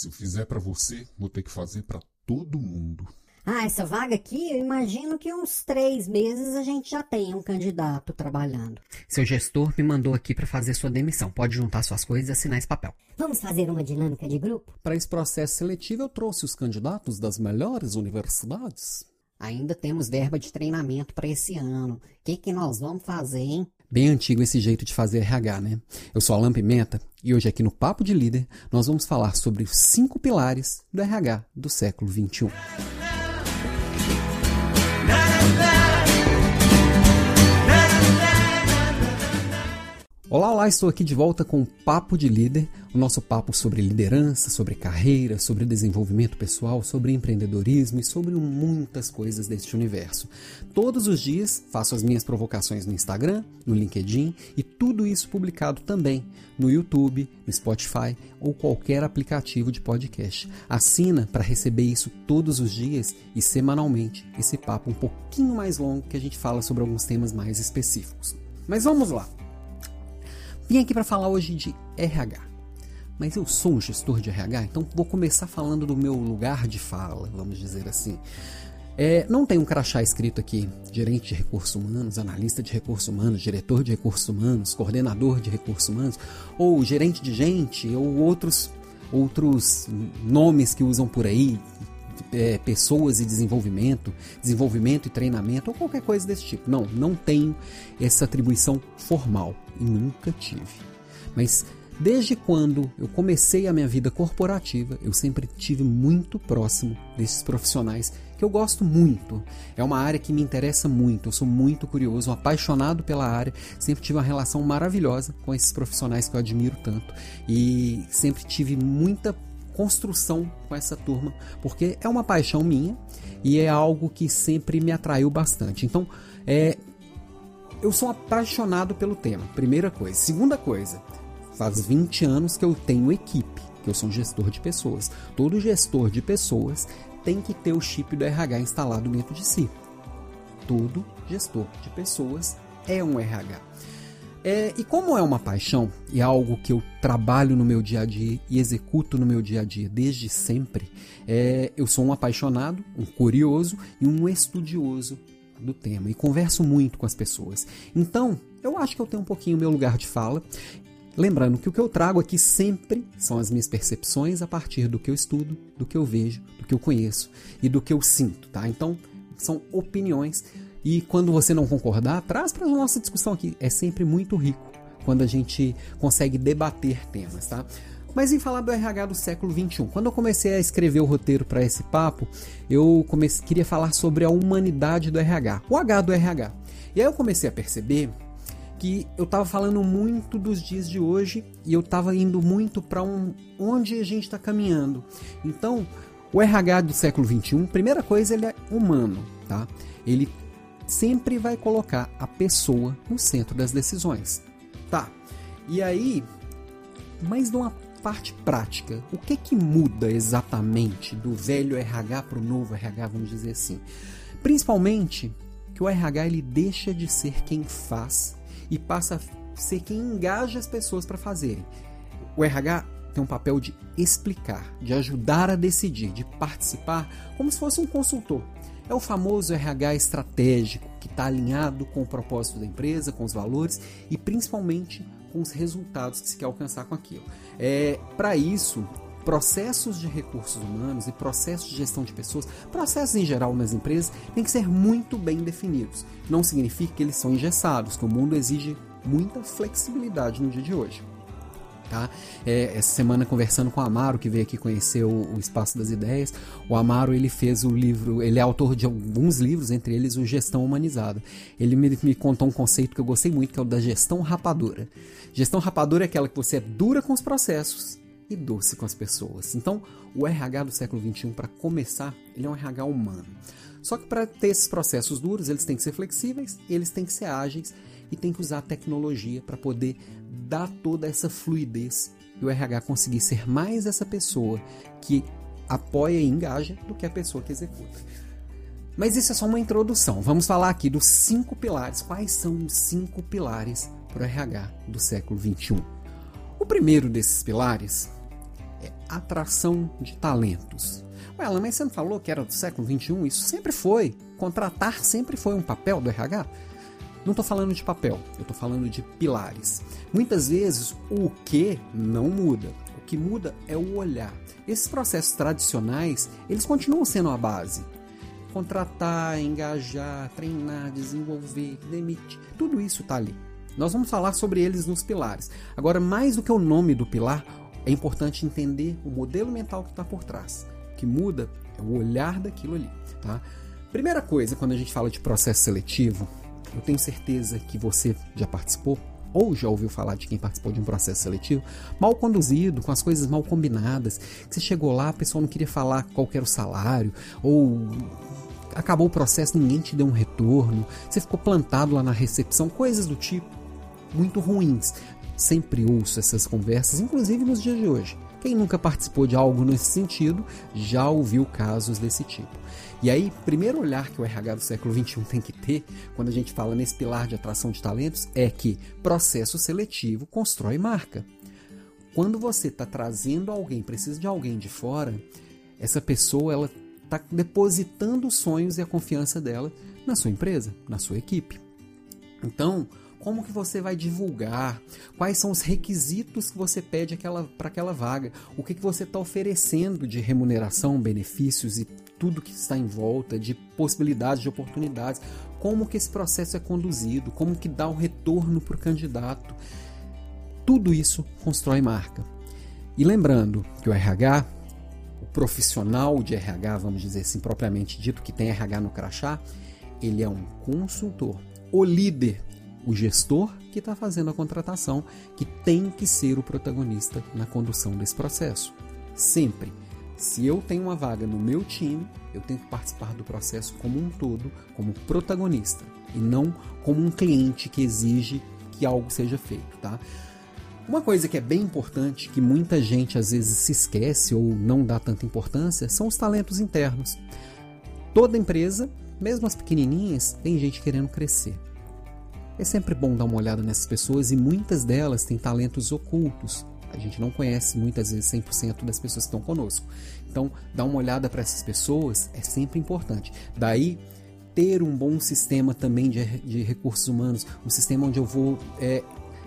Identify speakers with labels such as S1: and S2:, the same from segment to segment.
S1: Se eu fizer para você, vou ter que fazer para todo mundo.
S2: Ah, essa vaga aqui, eu imagino que uns três meses a gente já tem um candidato trabalhando.
S3: Seu gestor me mandou aqui para fazer sua demissão. Pode juntar suas coisas e assinar esse papel.
S2: Vamos fazer uma dinâmica de grupo?
S4: Para esse processo seletivo, eu trouxe os candidatos das melhores universidades.
S2: Ainda temos verba de treinamento para esse ano. O que, que nós vamos fazer, hein?
S4: Bem antigo esse jeito de fazer RH, né? Eu sou Alan Pimenta e hoje aqui no Papo de Líder nós vamos falar sobre os cinco pilares do RH do século XXI. Olá, olá, estou aqui de volta com o Papo de Líder, o nosso papo sobre liderança, sobre carreira, sobre desenvolvimento pessoal, sobre empreendedorismo e sobre muitas coisas deste universo. Todos os dias faço as minhas provocações no Instagram, no LinkedIn e tudo isso publicado também no YouTube, no Spotify ou qualquer aplicativo de podcast. Assina para receber isso todos os dias e semanalmente, esse papo um pouquinho mais longo que a gente fala sobre alguns temas mais específicos. Mas vamos lá! Vim aqui para falar hoje de RH. Mas eu sou um gestor de RH, então vou começar falando do meu lugar de fala, vamos dizer assim. É, não tem um crachá escrito aqui, gerente de recursos humanos, analista de recursos humanos, diretor de recursos humanos, coordenador de recursos humanos, ou gerente de gente, ou outros, outros nomes que usam por aí, é, pessoas e desenvolvimento, desenvolvimento e treinamento, ou qualquer coisa desse tipo. Não, não tenho essa atribuição formal e nunca tive. Mas desde quando eu comecei a minha vida corporativa, eu sempre tive muito próximo desses profissionais que eu gosto muito. É uma área que me interessa muito, eu sou muito curioso, apaixonado pela área, sempre tive uma relação maravilhosa com esses profissionais que eu admiro tanto e sempre tive muita construção com essa turma, porque é uma paixão minha e é algo que sempre me atraiu bastante. Então, é, eu sou apaixonado pelo tema, primeira coisa. Segunda coisa, faz 20 anos que eu tenho equipe, que eu sou um gestor de pessoas. Todo gestor de pessoas tem que ter o chip do RH instalado dentro de si. Todo gestor de pessoas é um RH. É, e como é uma paixão e é algo que eu trabalho no meu dia a dia e executo no meu dia a dia desde sempre, é, eu sou um apaixonado, um curioso e um estudioso do tema e converso muito com as pessoas. Então, eu acho que eu tenho um pouquinho meu lugar de fala. Lembrando que o que eu trago aqui sempre são as minhas percepções a partir do que eu estudo, do que eu vejo, do que eu conheço e do que eu sinto, tá? Então, são opiniões e quando você não concordar, traz para a nossa discussão aqui. É sempre muito rico quando a gente consegue debater temas, tá? Mas em falar do RH do século XXI, quando eu comecei a escrever o roteiro para esse papo, eu comecei, queria falar sobre a humanidade do RH, o H do RH. E aí eu comecei a perceber que eu estava falando muito dos dias de hoje e eu estava indo muito para um, onde a gente está caminhando. Então, o RH do século XXI, primeira coisa, ele é humano, tá? Ele sempre vai colocar a pessoa no centro das decisões. Tá. E aí, mas numa parte prática, o que que muda exatamente do velho RH para o novo RH, vamos dizer assim? Principalmente que o RH ele deixa de ser quem faz e passa a ser quem engaja as pessoas para fazerem. O RH tem um papel de explicar, de ajudar a decidir, de participar, como se fosse um consultor. É o famoso RH estratégico, que está alinhado com o propósito da empresa, com os valores e principalmente com os resultados que se quer alcançar com aquilo. É, Para isso, processos de recursos humanos e processos de gestão de pessoas, processos em geral nas empresas, têm que ser muito bem definidos. Não significa que eles são engessados, que o mundo exige muita flexibilidade no dia de hoje. Tá? É, essa semana conversando com o Amaro, que veio aqui conhecer o, o, Espaço das Ideias, o Amaro ele fez o livro, ele é autor de alguns livros, entre eles o Gestão Humanizada. Ele me, me contou um conceito que eu gostei muito, que é o da gestão rapadura. Gestão rapadura é aquela que você é dura com os processos e doce com as pessoas. Então, o RH do século XXI, para começar, ele é um RH humano. Só que para ter esses processos duros, eles têm que ser flexíveis, eles têm que ser ágeis e tem que usar a tecnologia para poder dar toda essa fluidez e o RH conseguir ser mais essa pessoa que apoia e engaja do que a pessoa que executa. Mas isso é só uma introdução. Vamos falar aqui dos cinco pilares. Quais são os cinco pilares para o RH do século XXI? O primeiro desses pilares é atração de talentos. Ué, mas você não falou que era do século XXI? Isso sempre foi. Contratar sempre foi um papel do RH. Não estou falando de papel, eu estou falando de pilares. Muitas vezes o que não muda. O que muda é o olhar. Esses processos tradicionais, eles continuam sendo a base. Contratar, engajar, treinar, desenvolver, demitir, tudo isso está ali. Nós vamos falar sobre eles nos pilares. Agora, mais do que o nome do pilar, é importante entender o modelo mental que está por trás. O que muda é o olhar daquilo ali. Tá? Primeira coisa, quando a gente fala de processo seletivo, eu tenho certeza que você já participou ou já ouviu falar de quem participou de um processo seletivo, mal conduzido, com as coisas mal combinadas, que você chegou lá, a pessoa não queria falar qual era o salário, ou acabou o processo, ninguém te deu um retorno, você ficou plantado lá na recepção, coisas do tipo muito ruins. Sempre ouço essas conversas, inclusive nos dias de hoje. Quem nunca participou de algo nesse sentido já ouviu casos desse tipo. E aí, primeiro olhar que o RH do século XXI tem que ter, quando a gente fala nesse pilar de atração de talentos, é que processo seletivo constrói marca. Quando você está trazendo alguém, precisa de alguém de fora, essa pessoa ela está depositando os sonhos e a confiança dela na sua empresa, na sua equipe. Então, como que você vai divulgar, quais são os requisitos que você pede para aquela vaga, o que, que você está oferecendo de remuneração, benefícios e tudo que está em volta, de possibilidades, de oportunidades, como que esse processo é conduzido, como que dá o retorno para o candidato. Tudo isso constrói marca. E lembrando que o RH, o profissional de RH, vamos dizer assim, propriamente dito, que tem RH no crachá, ele é um consultor. O líder o gestor que está fazendo a contratação, que tem que ser o protagonista na condução desse processo. Sempre. Se eu tenho uma vaga no meu time, eu tenho que participar do processo como um todo, como protagonista, e não como um cliente que exige que algo seja feito, tá? Uma coisa que é bem importante, que muita gente às vezes se esquece ou não dá tanta importância, são os talentos internos. Toda empresa, mesmo as pequenininhas, tem gente querendo crescer. É sempre bom dar uma olhada nessas pessoas e muitas delas têm talentos ocultos. A gente não conhece muitas vezes 100% das pessoas que estão conosco. Então, dar uma olhada para essas pessoas é sempre importante. Daí, ter um bom sistema também de, de recursos humanos, um sistema onde eu vou é,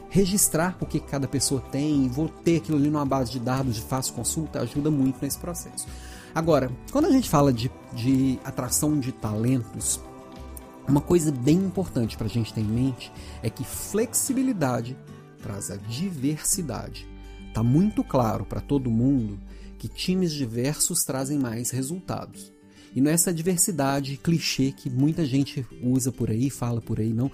S4: registrar o que cada pessoa tem e vou ter aquilo ali numa base de dados de fácil consulta, ajuda muito nesse processo. Agora, quando a gente fala de, de atração de talentos, uma coisa bem importante para a gente ter em mente é que flexibilidade traz a diversidade. Está muito claro para todo mundo que times diversos trazem mais resultados. E não é essa diversidade clichê que muita gente usa por aí, fala por aí, não.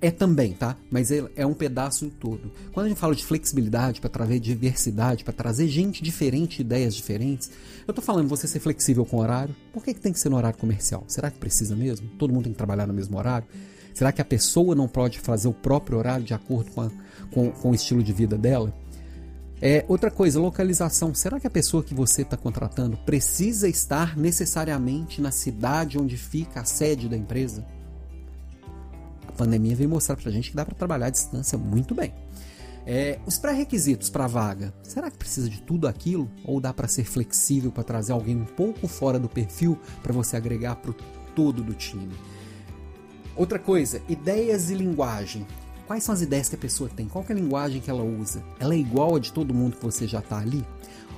S4: É também, tá? Mas é, um pedaço todo. Quando a gente fala de flexibilidade para trazer diversidade, para trazer gente diferente, ideias diferentes, eu tô falando você ser flexível com o horário. Por que, que tem que ser no horário comercial? Será que precisa mesmo? Todo mundo tem que trabalhar no mesmo horário? Será que a pessoa não pode fazer o próprio horário de acordo com, a, com, com o estilo de vida dela? É, outra coisa, localização. Será que a pessoa que você está contratando precisa estar necessariamente na cidade onde fica a sede da empresa? Pandemia veio mostrar pra gente que dá para trabalhar à distância muito bem. É, os pré-requisitos para a vaga, será que precisa de tudo aquilo? Ou dá para ser flexível para trazer alguém um pouco fora do perfil para você agregar para o todo do time? Outra coisa, ideias e linguagem. Quais são as ideias que a pessoa tem? Qual é a linguagem que ela usa? Ela é igual a de todo mundo que você já está ali?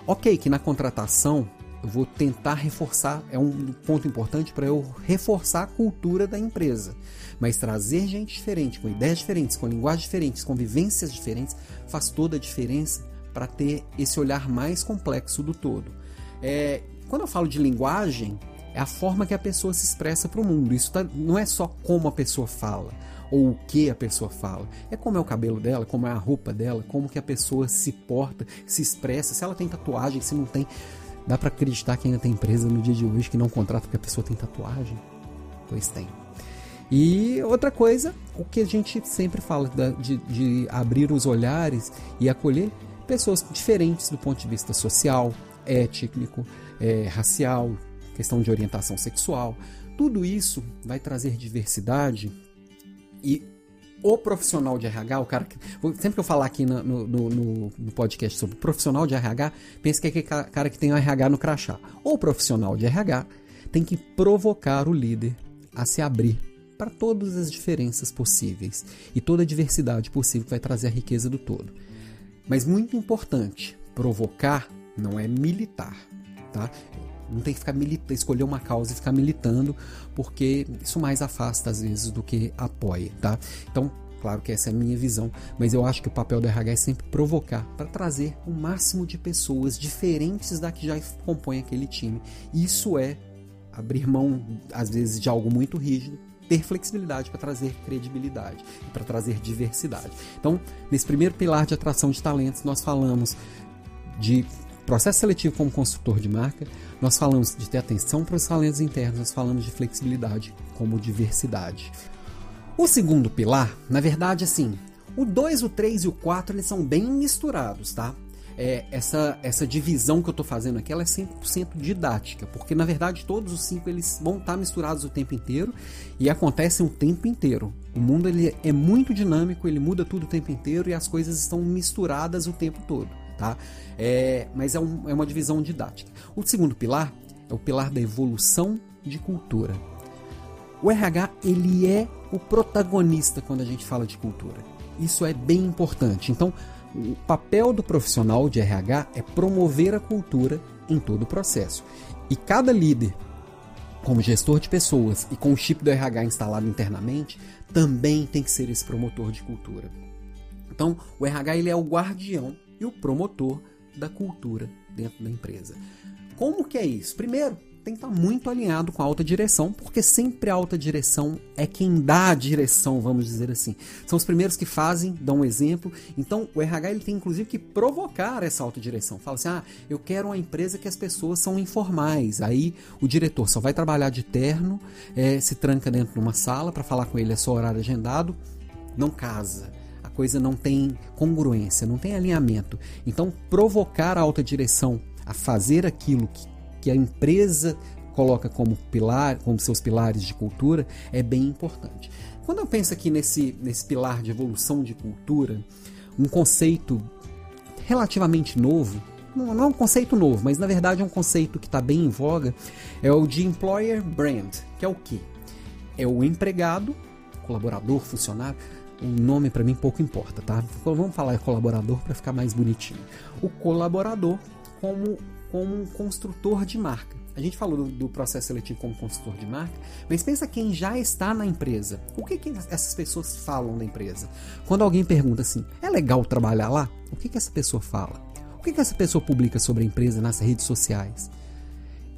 S4: Ok, que na contratação eu vou tentar reforçar, é um ponto importante para eu reforçar a cultura da empresa. Mas trazer gente diferente, com ideias diferentes, com linguagens diferentes, com vivências diferentes, faz toda a diferença para ter esse olhar mais complexo do todo. É, quando eu falo de linguagem, é a forma que a pessoa se expressa para o mundo. Isso tá, não é só como a pessoa fala ou o que a pessoa fala. É como é o cabelo dela, como é a roupa dela, como que a pessoa se porta, se expressa, se ela tem tatuagem, se não tem. Dá para acreditar que ainda tem empresa no dia de hoje que não contrata porque a pessoa tem tatuagem? Pois tem. E outra coisa, o que a gente sempre fala de, de abrir os olhares e acolher pessoas diferentes do ponto de vista social, étnico, é, racial, questão de orientação sexual. Tudo isso vai trazer diversidade e o profissional de RH, o cara que. Sempre que eu falar aqui no, no, no, no podcast sobre profissional de RH, pense que é aquele cara que tem o RH no crachá. O profissional de RH tem que provocar o líder a se abrir para todas as diferenças possíveis e toda a diversidade possível que vai trazer a riqueza do todo. Mas muito importante, provocar não é militar, tá? Não tem que ficar militando, escolher uma causa e ficar militando, porque isso mais afasta às vezes do que apoia, tá? Então, claro que essa é a minha visão, mas eu acho que o papel do RH é sempre provocar para trazer o máximo de pessoas diferentes da que já compõem aquele time. Isso é abrir mão às vezes de algo muito rígido, ter flexibilidade para trazer credibilidade e para trazer diversidade. Então, nesse primeiro pilar de atração de talentos, nós falamos de processo seletivo como construtor de marca, nós falamos de ter atenção para os talentos internos, nós falamos de flexibilidade como diversidade. O segundo pilar, na verdade, assim, o 2, o 3 e o 4 eles são bem misturados, tá? É, essa, essa divisão que eu estou fazendo aqui ela é 100% didática, porque na verdade todos os cinco eles vão estar tá misturados o tempo inteiro e acontecem o tempo inteiro. O mundo ele é muito dinâmico, ele muda tudo o tempo inteiro e as coisas estão misturadas o tempo todo tá? É, mas é, um, é uma divisão didática. O segundo pilar é o pilar da evolução de cultura. O RH ele é o protagonista quando a gente fala de cultura. Isso é bem importante. Então, o papel do profissional de RH é promover a cultura em todo o processo. E cada líder, como gestor de pessoas e com o chip do RH instalado internamente, também tem que ser esse promotor de cultura. Então, o RH ele é o guardião e o promotor da cultura dentro da empresa. Como que é isso? Primeiro, tem que estar muito alinhado com a alta direção, porque sempre a alta direção é quem dá a direção, vamos dizer assim. São os primeiros que fazem, dão um exemplo. Então, o RH ele tem inclusive que provocar essa alta direção. Fala assim: "Ah, eu quero uma empresa que as pessoas são informais". Aí o diretor só vai trabalhar de terno, é, se tranca dentro de uma sala para falar com ele é só horário agendado, não casa coisa não tem congruência, não tem alinhamento. Então, provocar a alta direção a fazer aquilo que, que a empresa coloca como pilar, como seus pilares de cultura, é bem importante. Quando eu penso aqui nesse, nesse pilar de evolução de cultura, um conceito relativamente novo, não, é um conceito novo, mas na verdade é um conceito que está bem em voga, é o de employer brand, que é o que? É o empregado, colaborador, funcionário, o nome para mim pouco importa, tá? Vamos falar colaborador para ficar mais bonitinho. O colaborador como, como um construtor de marca. A gente falou do, do, processo seletivo como construtor de marca, mas pensa quem já está na empresa. O que, que essas pessoas falam da empresa? Quando alguém pergunta assim, é legal trabalhar lá? O que, que essa pessoa fala? O que, que essa pessoa publica sobre a empresa nas redes sociais?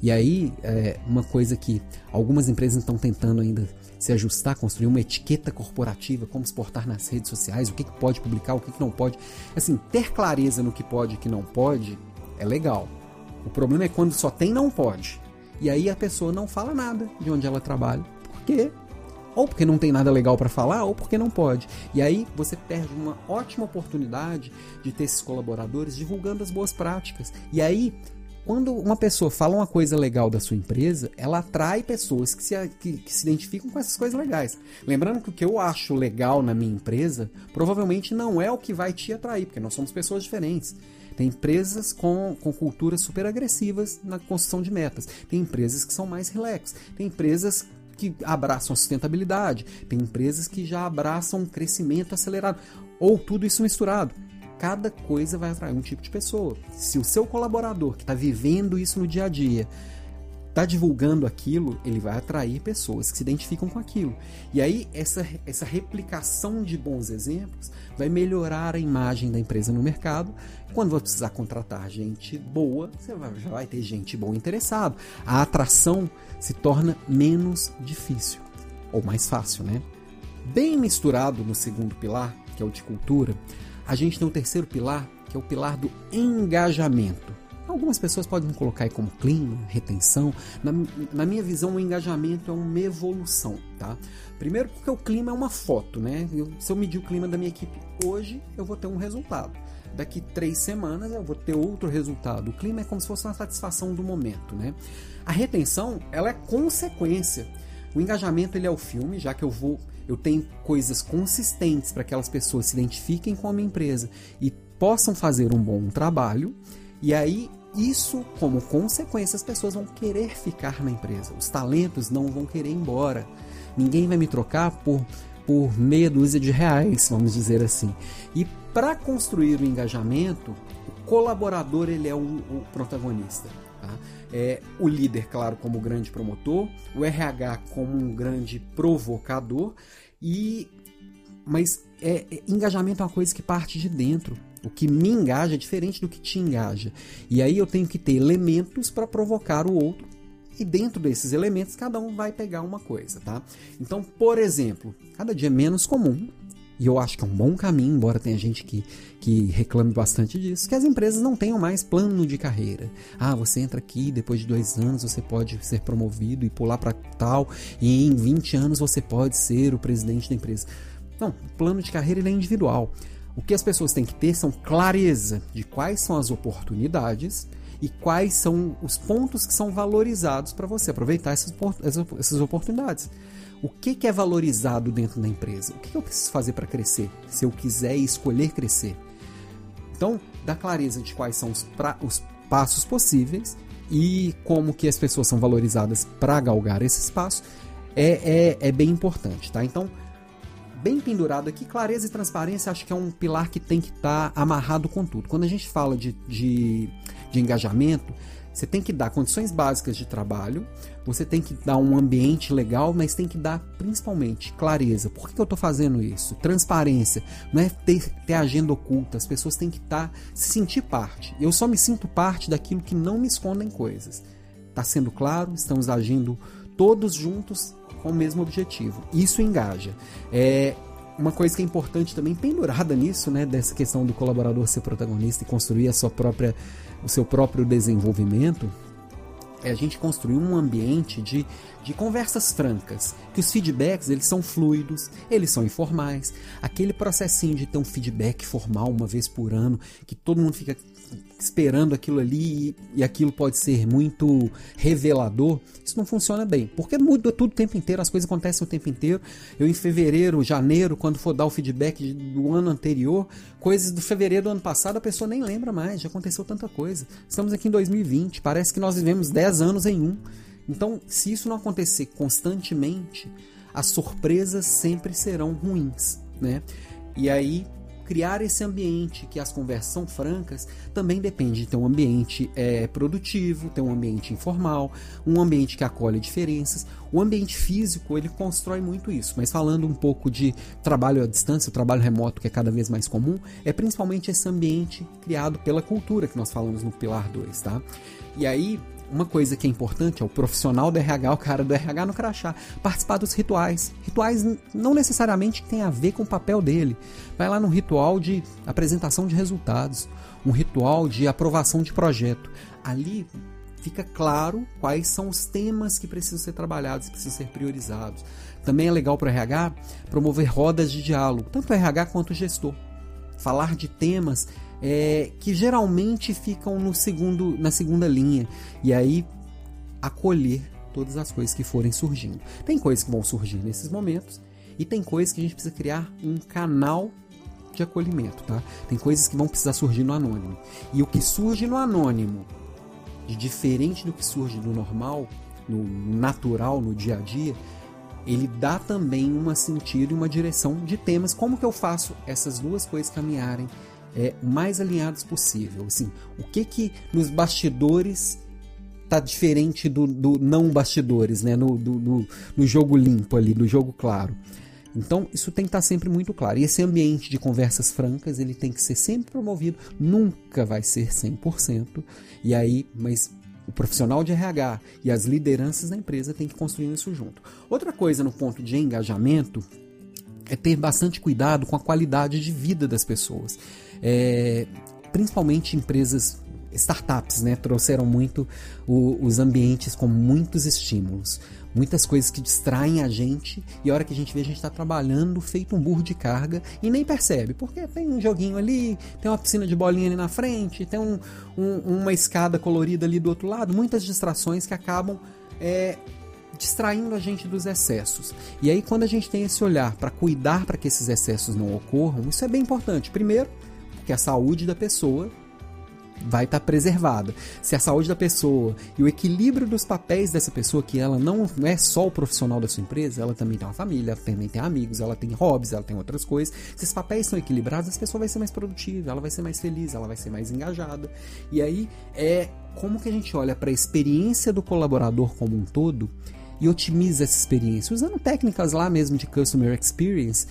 S4: E aí, é uma coisa que algumas empresas estão tentando ainda se ajustar, construir uma etiqueta corporativa, como se portar nas redes sociais, o que, que pode publicar, o que, que não pode. Assim, ter clareza no que pode e que não pode é legal. O problema é quando só tem não pode. E aí a pessoa não fala nada de onde ela trabalha. Por quê? Ou porque não tem nada legal para falar, ou porque não pode. E aí você perde uma ótima oportunidade de ter esses colaboradores divulgando as boas práticas. E aí quando uma pessoa fala uma coisa legal da sua empresa, ela atrai pessoas que se, que, que se identificam com essas coisas legais. Lembrando que o que eu acho legal na minha empresa provavelmente não é o que vai te atrair, porque nós somos pessoas diferentes. Tem empresas com, com culturas super agressivas na construção de metas. Tem empresas que são mais relax. Tem empresas que abraçam a sustentabilidade. Tem empresas que já abraçam um crescimento acelerado. Ou tudo isso misturado cada coisa vai atrair um tipo de pessoa. Se o seu colaborador que está vivendo isso no dia a dia está divulgando aquilo, ele vai atrair pessoas que se identificam com aquilo. E aí, essa, essa replicação de bons exemplos vai melhorar a imagem da empresa no mercado. Quando você precisar contratar gente boa, você vai, já vai ter gente boa interessado. A atração se torna menos difícil, ou mais fácil, né? Bem misturado no segundo pilar, que é o de cultura, a gente tem o terceiro pilar, que é o pilar do engajamento. Algumas pessoas podem colocar aí como clima, retenção. Na, na, minha visão, o engajamento é uma evolução, tá? Primeiro porque o clima é uma foto, né? Eu, se eu medir o clima da minha equipe hoje, eu vou ter um resultado. Daqui três semanas eu vou ter outro resultado. O clima é como se fosse uma satisfação do momento, né? A retenção, ela é consequência. O engajamento ele é o filme, já que eu vou eu tenho coisas consistentes para que aquelas pessoas se identifiquem com a minha empresa e possam fazer um bom trabalho, e aí isso, como consequência, as pessoas vão querer ficar na empresa. Os talentos não vão querer ir embora. Ninguém vai me trocar por, por meia dúzia de reais, vamos dizer assim. E para construir o engajamento, o colaborador ele é o, o protagonista. É, o líder, claro, como grande promotor, o RH como um grande provocador, e mas é, é, engajamento é uma coisa que parte de dentro. O que me engaja é diferente do que te engaja. E aí eu tenho que ter elementos para provocar o outro. E dentro desses elementos, cada um vai pegar uma coisa, tá? Então, por exemplo, cada dia é menos comum e eu acho que é um bom caminho, embora tenha gente que, que reclame bastante disso, que as empresas não tenham mais plano de carreira. Ah, você entra aqui, depois de dois anos você pode ser promovido e pular para tal, e em 20 anos você pode ser o presidente da empresa. Não, o plano de carreira é individual. O que as pessoas têm que ter são clareza de quais são as oportunidades e quais são os pontos que são valorizados para você aproveitar essas, essas oportunidades. O que, é valorizado dentro da empresa? O que, que eu preciso fazer para crescer? Se eu quiser escolher crescer. Então, dá clareza de quais são os, pra, os passos possíveis e como que as pessoas são valorizadas para galgar esse espaço é, é, é bem importante, tá? Então, bem pendurado aqui, clareza e transparência acho que é um pilar que tem que estar tá amarrado com tudo. Quando a gente fala de, de, de engajamento, você tem que dar condições básicas de trabalho, você tem que dar um ambiente legal, mas tem que dar principalmente clareza. Por que, eu estou fazendo isso? Transparência. Não é ter, ter agenda oculta. As pessoas têm que estar, tá, se sentir parte. Eu só me sinto parte daquilo que não me escondem coisas. Está sendo claro, estamos agindo todos juntos com o mesmo objetivo. Isso engaja. É, uma coisa que é importante também, pendurada nisso, né, dessa questão do colaborador ser protagonista e construir a sua própria o seu próprio desenvolvimento, é a gente construir um ambiente de, de conversas francas, que os feedbacks eles são fluidos, eles são informais. Aquele processinho de ter um feedback formal uma vez por ano, que todo mundo fica esperando aquilo ali e, aquilo pode ser muito revelador, isso não funciona bem. Porque muda tudo o tempo inteiro, as coisas acontecem o tempo inteiro. Eu em fevereiro, janeiro, quando for dar o feedback do ano anterior, coisas do fevereiro do ano passado a pessoa nem lembra mais, já aconteceu tanta coisa. Estamos aqui em 2020, parece que nós vivemos 10 anos em um. Então, se isso não acontecer constantemente, as surpresas sempre serão ruins, né? E aí criar esse ambiente que as conversas são francas também depende de ter um ambiente é, produtivo, ter um ambiente informal, um ambiente que acolhe diferenças. O ambiente físico ele constrói muito isso, mas falando um pouco de trabalho à distância, trabalho remoto que é cada vez mais comum, é principalmente esse ambiente criado pela cultura que nós falamos no pilar 2, tá? E aí uma coisa que é importante é o profissional do RH, o cara do RH no crachá, participar dos rituais. Rituais não necessariamente tem a ver com o papel dele. Vai lá no ritual de apresentação de resultados, um ritual de aprovação de projeto. Ali fica claro quais são os temas que precisam ser trabalhados, que precisam ser priorizados. Também é legal para o RH promover rodas de diálogo, tanto o RH quanto o gestor. Falar de temas é, que geralmente ficam no segundo, na segunda linha. E aí acolher todas as coisas que forem surgindo. Tem coisas que vão surgir nesses momentos e tem coisas que a gente precisa criar um canal de acolhimento, tá? Tem coisas que vão precisar surgir no anônimo. E o que surge no anônimo, diferente do que surge no normal, no natural, no dia a dia, ele dá também um sentido e uma direção de temas. Como que eu faço essas duas coisas caminharem é, mais alinhados possível. Assim, o que que nos bastidores tá diferente do, do não bastidores, né? No, do, do, no jogo limpo ali, no jogo claro. Então, isso tem que estar tá sempre muito claro. E esse ambiente de conversas francas, ele tem que ser sempre promovido. Nunca vai ser 100%. E aí, mas o profissional de RH e as lideranças da empresa têm que construir isso junto. Outra coisa no ponto de engajamento é ter bastante cuidado com a qualidade de vida das pessoas é, principalmente empresas startups, né, trouxeram muito o, os ambientes com muitos estímulos, muitas coisas que distraem a gente e a hora que a gente vê a gente está trabalhando feito um burro de carga e nem percebe, porque tem um joguinho ali, tem uma piscina de bolinha ali na frente, tem um, um, uma escada colorida ali do outro lado, muitas distrações que acabam é, distraindo a gente dos excessos. E aí, quando a gente tem esse olhar para cuidar para que esses excessos não ocorram, isso é bem importante. Primeiro, porque a saúde da pessoa vai estar tá preservada. Se a saúde da pessoa e o equilíbrio dos papéis dessa pessoa, que ela não é só o profissional da sua empresa, ela também tem uma família, ela também tem amigos, ela tem hobbies, ela tem outras coisas. Se esses papéis são equilibrados, a pessoa vai ser mais produtiva, ela vai ser mais feliz, ela vai ser mais engajada. E aí é como que a gente olha para a experiência do colaborador como um todo e otimiza essa experiência, usando técnicas lá mesmo de customer experience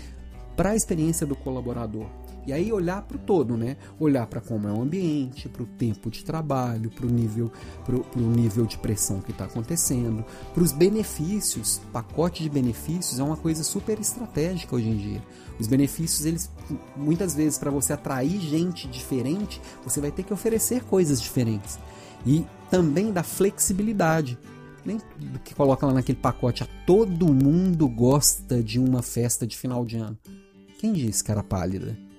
S4: para a experiência do colaborador. E aí olhar para o todo, né? Olhar para como é o ambiente, para o tempo de trabalho, para o nível, pro nível de pressão que está acontecendo, para os benefícios. Pacote de benefícios é uma coisa super estratégica hoje em dia. Os benefícios, eles muitas vezes para você atrair gente diferente, você vai ter que oferecer coisas diferentes. E também da flexibilidade nem do que coloca lá naquele pacote. A todo mundo gosta de uma festa de final de ano. Quem disse era pálida?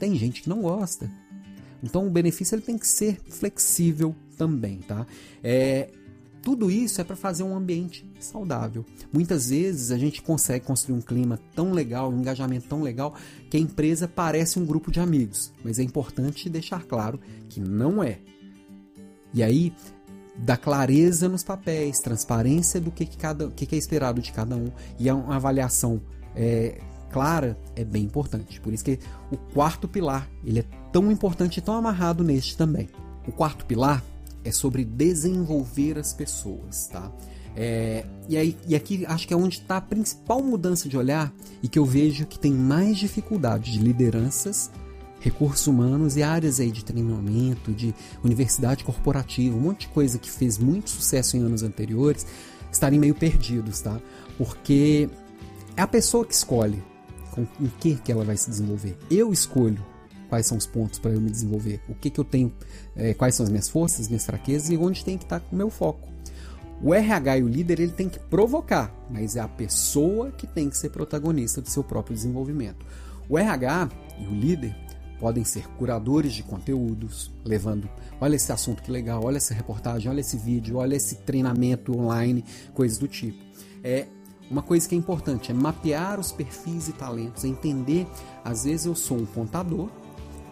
S4: Tem gente que não gosta. Então o benefício ele tem que ser flexível também, tá? É, tudo isso é para fazer um ambiente saudável. Muitas vezes a gente consegue construir um clima tão legal, um engajamento tão legal, que a empresa parece um grupo de amigos. Mas é importante deixar claro que não é. E aí, dá clareza nos papéis, transparência do que, que, cada, que, que é esperado de cada um e é uma avaliação é, clara é bem importante. Por isso que o quarto pilar ele é tão importante e tão amarrado neste também. O quarto pilar é sobre desenvolver as pessoas, tá? É, e, aí, e aqui acho que é onde está a principal mudança de olhar e que eu vejo que tem mais dificuldade de lideranças, recursos humanos e áreas aí de treinamento, de universidade corporativa, um monte de coisa que fez muito sucesso em anos anteriores, estarem meio perdidos, tá? Porque é a pessoa que escolhe com, em que, que ela vai se desenvolver. Eu escolho quais são os pontos para eu me desenvolver, o que, que eu tenho, é, quais são as minhas forças, minhas fraquezas e onde tem que estar o meu foco. O RH e o líder ele tem que provocar, mas é a pessoa que tem que ser protagonista do seu próprio desenvolvimento. O RH e o líder podem ser curadores de conteúdos, levando, olha esse assunto que legal, olha essa reportagem, olha esse vídeo, olha esse treinamento online, coisas do tipo. É uma coisa que é importante é mapear os perfis e talentos, é entender. Às vezes eu sou um contador,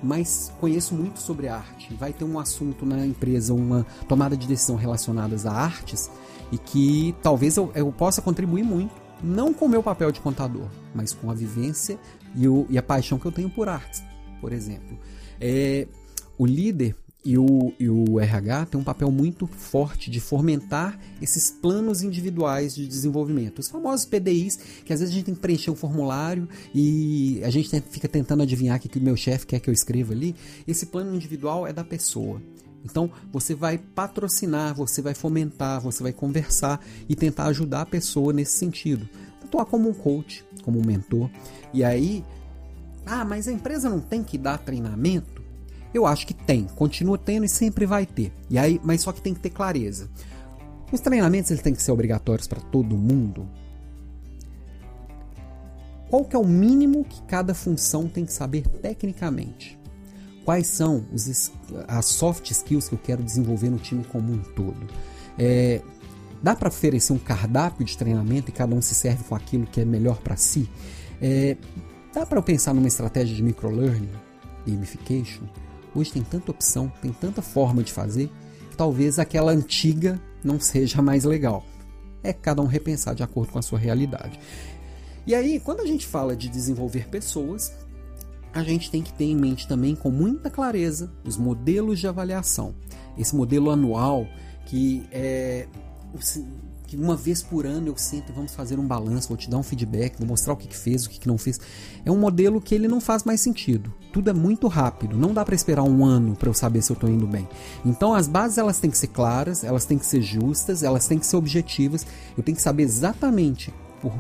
S4: mas conheço muito sobre arte. Vai ter um assunto na empresa, uma tomada de decisão relacionadas a artes e que talvez eu, eu possa contribuir muito, não com o meu papel de contador, mas com a vivência e, o, e a paixão que eu tenho por artes, por exemplo. É, o líder e o, e o RH tem um papel muito forte de fomentar esses planos individuais de desenvolvimento. Os famosos PDIs, que às vezes a gente tem que preencher um formulário e a gente fica tentando adivinhar o que, que o meu chefe quer que eu escreva ali. Esse plano individual é da pessoa. Então você vai patrocinar, você vai fomentar, você vai conversar e tentar ajudar a pessoa nesse sentido. Atuar como um coach, como um mentor. E aí, ah, mas a empresa não tem que dar treinamento? Eu acho que tem, continua tendo e sempre vai ter. E aí, mas só que tem que ter clareza. Os treinamentos eles têm que ser obrigatórios para todo mundo. Qual que é o mínimo que cada função tem que saber tecnicamente? Quais são os, as soft skills que eu quero desenvolver no time como um todo? É, dá para oferecer um cardápio de treinamento e cada um se serve com aquilo que é melhor para si? É, dá para eu pensar numa estratégia de microlearning, gamification? Hoje tem tanta opção, tem tanta forma de fazer, que talvez aquela antiga não seja mais legal. É cada um repensar de acordo com a sua realidade. E aí, quando a gente fala de desenvolver pessoas, a gente tem que ter em mente também com muita clareza os modelos de avaliação. Esse modelo anual que é que uma vez por ano eu sento e vamos fazer um balanço, vou te dar um feedback, vou mostrar o que, que fez, o que, que não fez. É um modelo que ele não faz mais sentido. Tudo é muito rápido, não dá para esperar um ano para eu saber se eu estou indo bem. Então as bases elas têm que ser claras, elas têm que ser justas, elas têm que ser objetivas. Eu tenho que saber exatamente por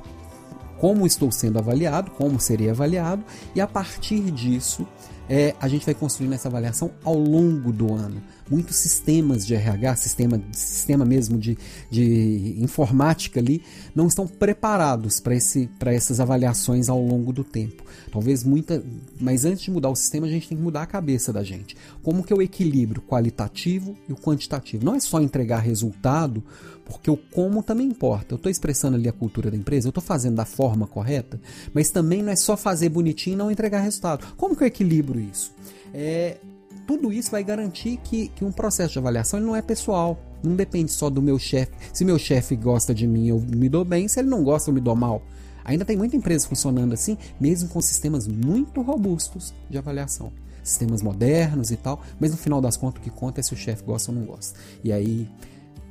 S4: como estou sendo avaliado, como serei avaliado, e a partir disso é, a gente vai construindo essa avaliação ao longo do ano. Muitos sistemas de RH, sistema, sistema mesmo de, de informática ali, não estão preparados para essas avaliações ao longo do tempo. Talvez muita. Mas antes de mudar o sistema, a gente tem que mudar a cabeça da gente. Como que é o equilíbrio qualitativo e o quantitativo? Não é só entregar resultado, porque o como também importa. Eu estou expressando ali a cultura da empresa, eu estou fazendo da forma correta, mas também não é só fazer bonitinho e não entregar resultado. Como que eu equilibro isso? É, tudo isso vai garantir que, que um processo de avaliação não é pessoal. Não depende só do meu chefe. Se meu chefe gosta de mim, eu me dou bem. Se ele não gosta, eu me dou mal. Ainda tem muita empresa funcionando assim, mesmo com sistemas muito robustos de avaliação. Sistemas modernos e tal, mas no final das contas o que conta é se o chefe gosta ou não gosta. E aí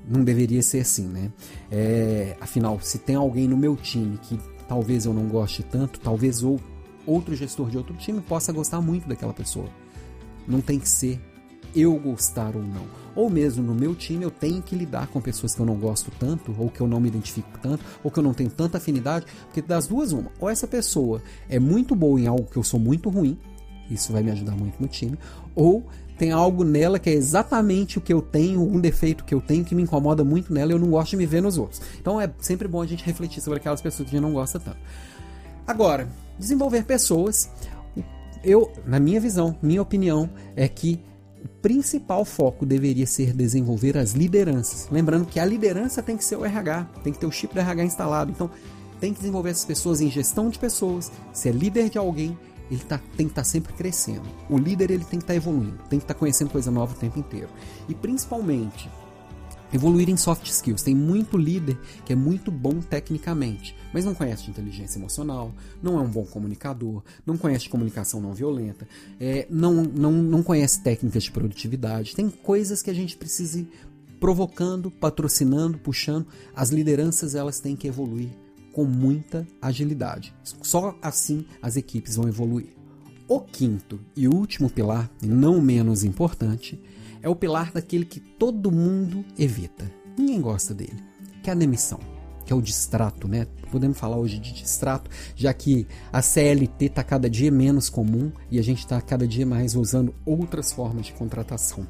S4: não deveria ser assim, né? É, afinal, se tem alguém no meu time que talvez eu não goste tanto, talvez ou outro gestor de outro time possa gostar muito daquela pessoa. Não tem que ser eu gostar ou não. Ou mesmo no meu time eu tenho que lidar com pessoas que eu não gosto tanto, ou que eu não me identifico tanto, ou que eu não tenho tanta afinidade, porque das duas uma, ou essa pessoa é muito boa em algo que eu sou muito ruim, isso vai me ajudar muito no time, ou tem algo nela que é exatamente o que eu tenho, um defeito que eu tenho que me incomoda muito nela e eu não gosto de me ver nos outros. Então é sempre bom a gente refletir sobre aquelas pessoas que a gente não gosta tanto. Agora, desenvolver pessoas, eu, na minha visão, minha opinião é que o principal foco deveria ser desenvolver as lideranças. Lembrando que a liderança tem que ser o RH, tem que ter o chip do RH instalado. Então, tem que desenvolver essas pessoas em gestão de pessoas. Se é líder de alguém, ele tá, tem que estar tá sempre crescendo. O líder ele tem que estar tá evoluindo, tem que estar tá conhecendo coisa nova o tempo inteiro. E principalmente, evoluir em soft skills. Tem muito líder que é muito bom tecnicamente, mas não conhece de inteligência emocional, não é um bom comunicador, não conhece de comunicação não violenta, é, não, não, não conhece técnicas de produtividade. Tem coisas que a gente precisa ir provocando, patrocinando, puxando. As lideranças elas têm que evoluir com muita agilidade. Só assim as equipes vão evoluir. O quinto e último pilar, não menos importante, é o pilar daquele que todo mundo evita. Ninguém gosta dele, que é a demissão, que é o distrato, né? Podemos falar hoje de distrato, já que a CLT está cada dia menos comum e a gente está cada dia mais usando outras formas de contratação.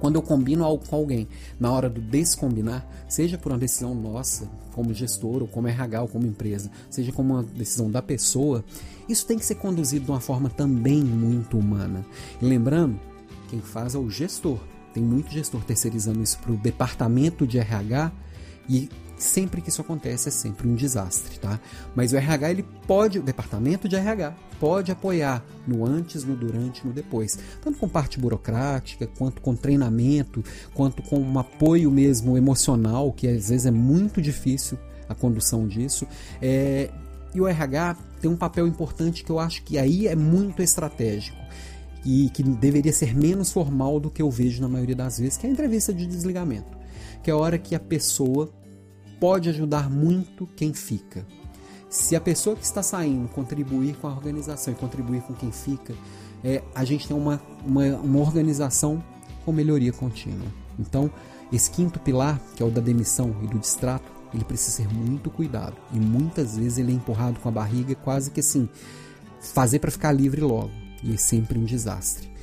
S4: Quando eu combino algo com alguém, na hora do descombinar, seja por uma decisão nossa, como gestor, ou como RH, ou como empresa, seja como uma decisão da pessoa, isso tem que ser conduzido de uma forma também muito humana. E lembrando quem faz é o gestor. Tem muito gestor terceirizando isso para o departamento de RH e sempre que isso acontece é sempre um desastre, tá? Mas o RH ele pode, o departamento de RH pode apoiar no antes, no durante, no depois, tanto com parte burocrática, quanto com treinamento, quanto com um apoio mesmo emocional, que às vezes é muito difícil a condução disso. É, e o RH tem um papel importante que eu acho que aí é muito estratégico e que deveria ser menos formal do que eu vejo na maioria das vezes, que é a entrevista de desligamento, que é a hora que a pessoa pode ajudar muito quem fica. Se a pessoa que está saindo contribuir com a organização e contribuir com quem fica, é, a gente tem uma, uma, uma organização com melhoria contínua. Então, esse quinto pilar, que é o da demissão e do distrato, ele precisa ser muito cuidado. E muitas vezes ele é empurrado com a barriga, quase que assim, fazer para ficar livre logo e é sempre um desastre.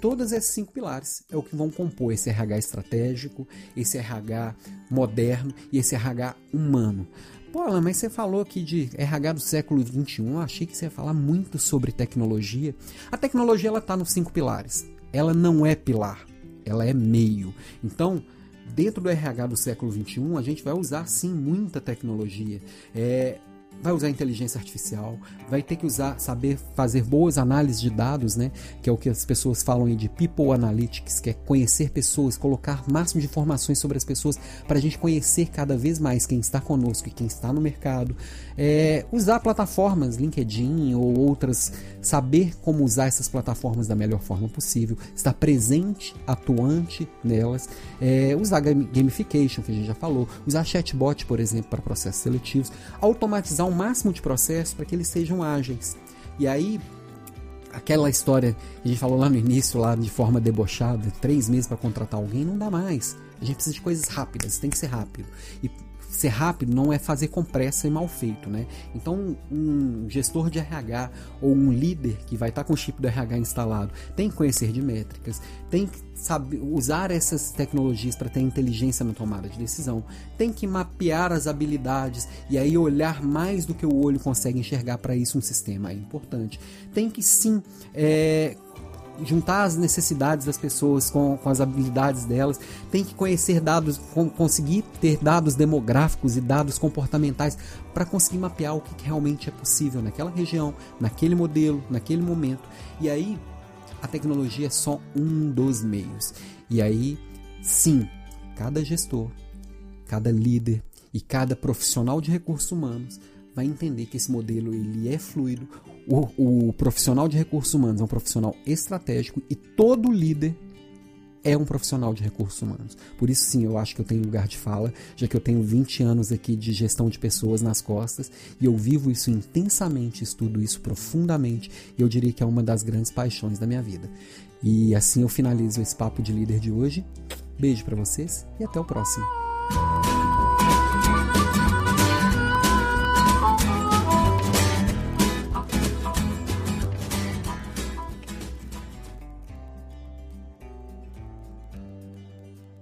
S4: Todos esses cinco pilares é o que vão compor esse RH estratégico, esse RH moderno e esse RH humano. Pô, Alan, mas você falou aqui de RH do século XXI, eu achei que você ia falar muito sobre tecnologia. A tecnologia ela está nos cinco pilares. Ela não é pilar, ela é meio. Então, dentro do RH do século XXI, a gente vai usar sim muita tecnologia. É, vai usar inteligência artificial, vai ter que usar, saber fazer boas análises de dados, né? Que é o que as pessoas falam aí de people analytics, que é conhecer pessoas, colocar máximo de informações sobre as pessoas para a gente conhecer cada vez mais quem está conosco e quem está no mercado. É, usar plataformas, LinkedIn ou outras, saber como usar essas plataformas da melhor forma possível, estar presente, atuante nelas, é, usar gamification, que a gente já falou, usar chatbot, por exemplo, para processos seletivos, automatizar o máximo de processos para que eles sejam ágeis. E aí, aquela história que a gente falou lá no início, lá de forma debochada, três meses para contratar alguém, não dá mais. A gente precisa de coisas rápidas, tem que ser rápido. E ser rápido não é fazer com pressa e mal feito, né? Então, um gestor de RH ou um líder que vai estar com o chip do RH instalado tem que conhecer de métricas, tem que saber usar essas tecnologias para ter inteligência na tomada de decisão, tem que mapear as habilidades e aí olhar mais do que o olho consegue enxergar para isso um sistema é importante. Tem que sim é, juntar as necessidades das pessoas com, com as habilidades delas, tem que conhecer dados, conseguir ter dados demográficos e dados comportamentais para conseguir mapear o que realmente é possível naquela região, naquele modelo, naquele momento. E aí a tecnologia é só um dos meios. E aí, sim, cada gestor, cada líder e cada profissional de recursos humanos vai entender que esse modelo ele é fluido. O, o profissional de recursos humanos é um profissional estratégico e todo líder é um profissional de recursos humanos. Por isso, sim, eu acho que eu tenho lugar de fala, já que eu tenho 20 anos aqui de gestão de pessoas nas costas e eu vivo isso intensamente, estudo isso profundamente e eu diria que é uma das grandes paixões da minha vida. E assim eu finalizo esse papo de líder de hoje. Beijo para vocês e até o próximo.